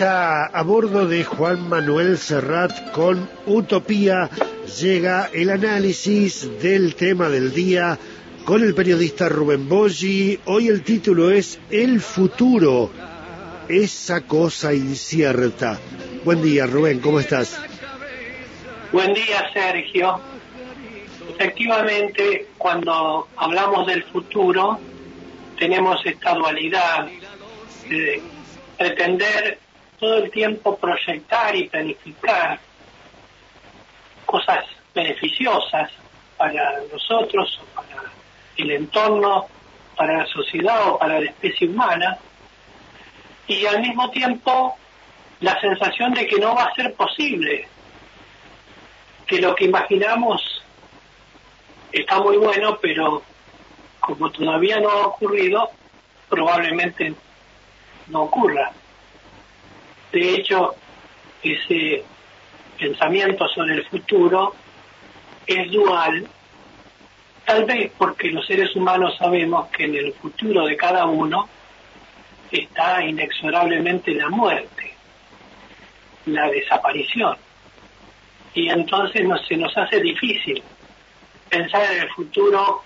está a bordo de Juan Manuel Serrat con Utopía. Llega el análisis del tema del día con el periodista Rubén Boggi. Hoy el título es El futuro, esa cosa incierta. Buen día, Rubén, ¿cómo estás? Buen día, Sergio. Efectivamente, cuando hablamos del futuro, tenemos esta dualidad de pretender todo el tiempo proyectar y planificar cosas beneficiosas para nosotros, para el entorno, para la sociedad o para la especie humana, y al mismo tiempo la sensación de que no va a ser posible, que lo que imaginamos está muy bueno, pero como todavía no ha ocurrido, probablemente no ocurra. De hecho, ese pensamiento sobre el futuro es dual, tal vez porque los seres humanos sabemos que en el futuro de cada uno está inexorablemente la muerte, la desaparición. Y entonces se nos hace difícil pensar en el futuro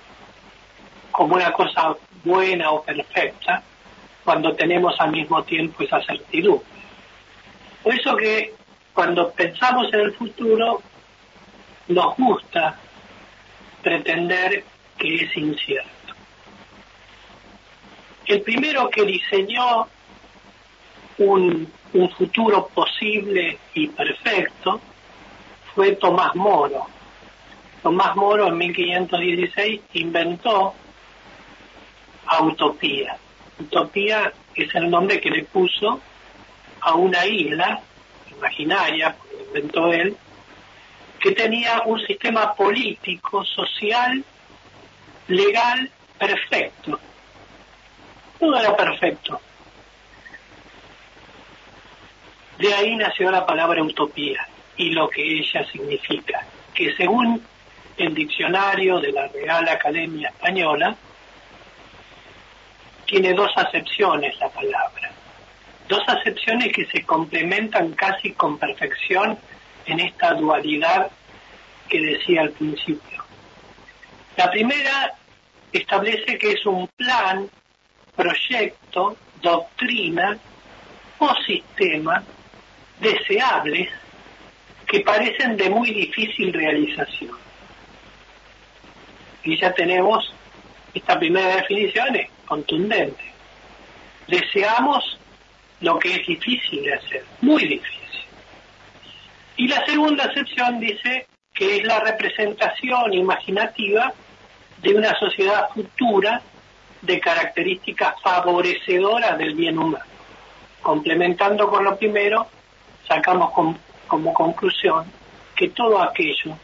como una cosa buena o perfecta, cuando tenemos al mismo tiempo esa certidumbre. Por eso que cuando pensamos en el futuro, nos gusta pretender que es incierto. El primero que diseñó un, futuro posible y perfecto fue Tomás Moro. Tomás Moro en 1516 inventó a Utopía. Utopía es el nombre que le puso a una isla imaginaria, inventó él, que tenía un sistema político, social, legal perfecto. Todo era perfecto. De ahí nació la palabra utopía y lo que ella significa, que según el diccionario de la Real Academia Española, tiene dos acepciones la palabra. Dos acepciones que se complementan casi con perfección en esta dualidad que decía al principio. La primera establece que es un plan, proyecto, doctrina o sistema deseables que parecen de muy difícil realización. Y ya tenemos esta primera definición es contundente. Deseamos lo que es difícil de hacer, muy difícil. Y la segunda acepción dice que es la representación imaginativa de una sociedad futura de características favorecedoras del bien humano. Complementando con lo primero, sacamos como conclusión que todo aquello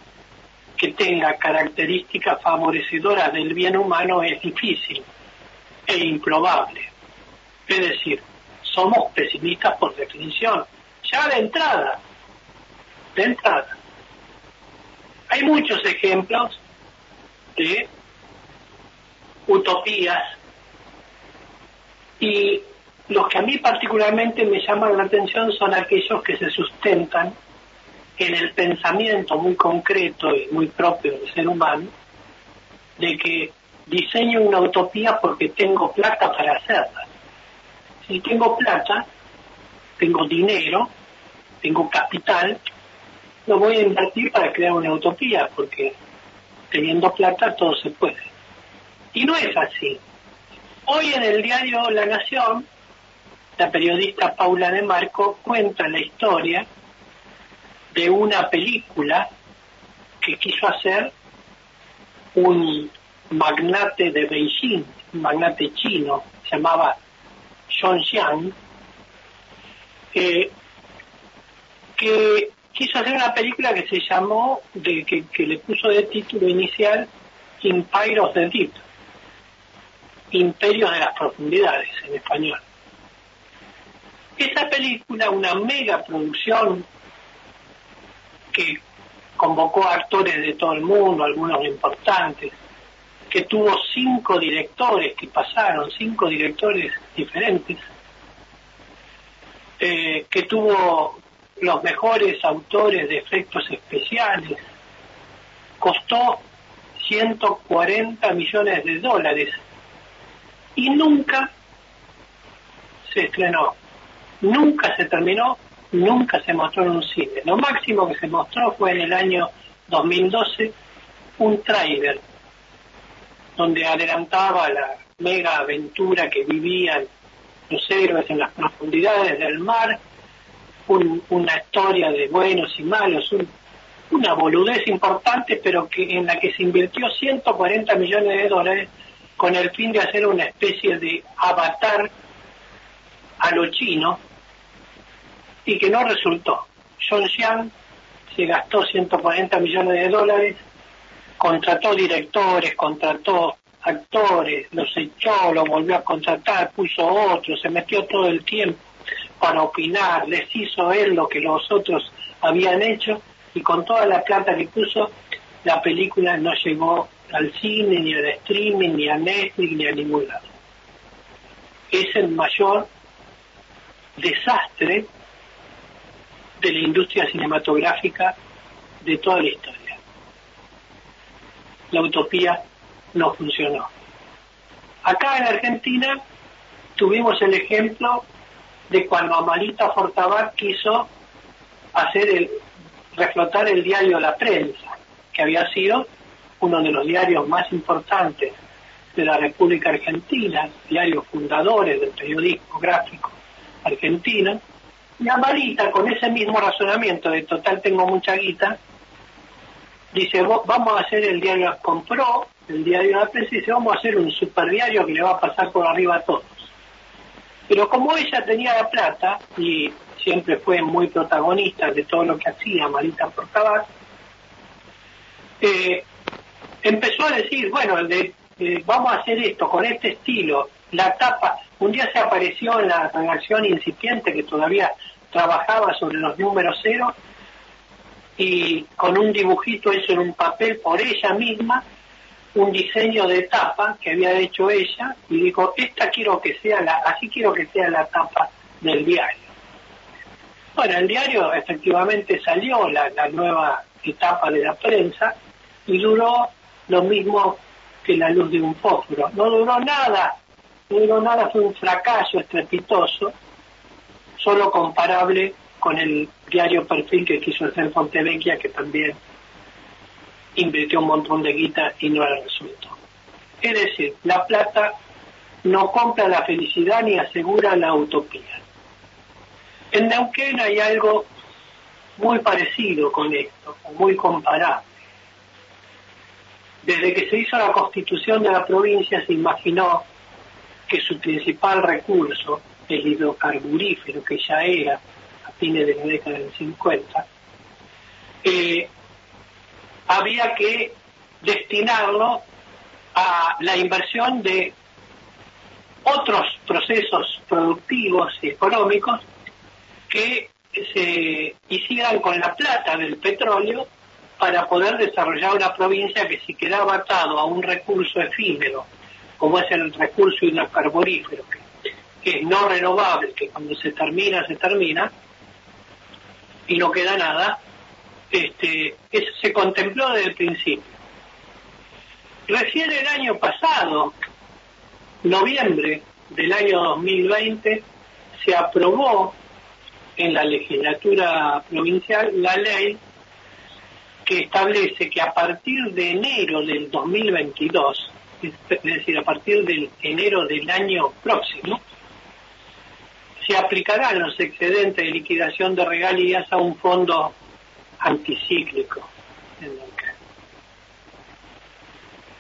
que tenga características favorecedoras del bien humano es difícil e improbable. Es decir, somos pesimistas por definición, ya de entrada, de entrada. Hay muchos ejemplos de utopías y los que a mí particularmente me llaman la atención son aquellos que se sustentan en el pensamiento muy concreto y muy propio del ser humano, de que diseño una utopía porque tengo plata para hacerla. Si tengo plata, tengo dinero, tengo capital, lo voy a invertir para crear una utopía, porque teniendo plata todo se puede. Y no es así. Hoy en el diario La Nación, la periodista Paula de Marco cuenta la historia de una película que quiso hacer un magnate de Beijing, un magnate chino, se llamaba John Xiang, que quiso hacer una película que se llamó, de, que, le puso de título inicial Empire of the Deep, Imperio de las Profundidades en español. Esa película, una mega producción que convocó a actores de todo el mundo, algunos importantes, que tuvo cinco directores que pasaron, cinco directores diferentes, eh, que tuvo los mejores autores de efectos especiales, costó 140 millones de dólares y nunca se estrenó, nunca se terminó, nunca se mostró en un cine. Lo máximo que se mostró fue en el año 2012 un tráiler donde adelantaba la mega aventura que vivían los héroes en las profundidades del mar, una historia de buenos y malos, una boludez importante, pero que en la que se invirtió 140 millones de dólares con el fin de hacer una especie de avatar a lo chino y que no resultó. John Xiang se gastó 140 millones de dólares, contrató directores, contrató actores, los echó, los volvió a contratar, puso otros, se metió todo el tiempo para opinar, les hizo él lo que los otros habían hecho y con toda la plata que puso, la película no llegó al cine, ni al streaming, ni a Netflix, ni a ningún lado. Es el mayor desastre de la industria cinematográfica de toda la historia. La utopía no funcionó. Acá en Argentina tuvimos el ejemplo de cuando Amalita Fortabat quiso hacer el, reflotar el diario La Prensa, que había sido uno de los diarios más importantes de la República Argentina, diarios fundadores del periodismo gráfico argentino, y Amalita, con ese mismo razonamiento de total tengo mucha guita, dice, vamos a hacer el diario, compró el diario La Prensa y dice, vamos a hacer un superdiario que le va a pasar por arriba a todos. Pero como ella tenía la plata y siempre fue muy protagonista de todo lo que hacía Marita Portabat, eh, empezó a decir, bueno, eh, vamos a hacer esto con este estilo, la tapa, un día se apareció en la redacción incipiente que todavía trabajaba sobre los números cero y con un dibujito hecho en un papel por ella misma un diseño de tapa que había hecho ella y dijo, esta quiero que sea la, así quiero que sea la tapa del diario. Bueno, el diario efectivamente salió la, la nueva etapa de la prensa y duró lo mismo que la luz de un fósforo. No duró nada, no duró nada, fue un fracaso estrepitoso, solo comparable con el diario Perfil que quiso hacer Fontevecchia, que también invirtió un montón de guita y no era resuelto. Es decir, la plata no compra la felicidad ni asegura la utopía. En Neuquén hay algo muy parecido con esto, muy comparable. Desde que se hizo la constitución de la provincia se imaginó que su principal recurso, el hidrocarburífero, que ya era fines de la década del 50, eh, había que destinarlo a la inversión de otros procesos productivos y económicos que se hicieran con la plata del petróleo para poder desarrollar una provincia que si quedaba atado a un recurso efímero, como es el recurso hidrocarburífero, que, que es no renovable, que cuando se termina, se termina, y no queda nada, este, eso se contempló desde el principio. Recién el año pasado, noviembre del año 2020, se aprobó en la legislatura provincial la ley que establece que a partir de enero del 2022, es decir, a partir del enero del año próximo, se aplicarán los excedentes de liquidación de regalías a un fondo anticíclico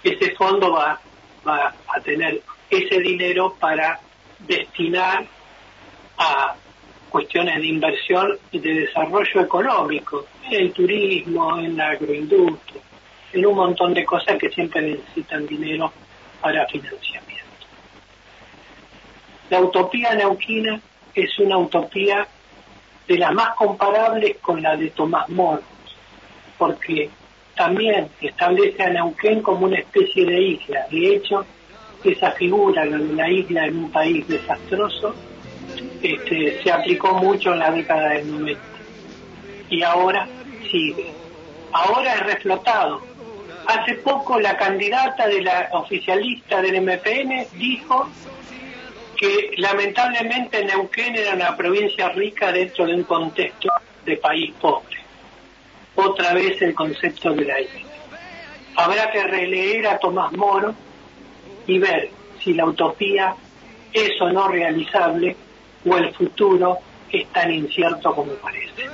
Ese fondo va, va a tener ese dinero para destinar a cuestiones de inversión y de desarrollo económico, en el turismo, en la agroindustria, en un montón de cosas que siempre necesitan dinero para financiamiento. La utopía neuquina es una utopía de las más comparables con la de Tomás Moro, porque también establece a Neuquén como una especie de isla. De hecho, esa figura, de la isla en un país desastroso, este, se aplicó mucho en la década del 90 y ahora sigue. Ahora es reflotado. Hace poco la candidata de la oficialista del MPN dijo que lamentablemente Neuquén era una provincia rica dentro de un contexto de país pobre. Otra vez el concepto de la isla. Habrá que releer a Tomás Moro y ver si la utopía es o no realizable o el futuro es tan incierto como parece.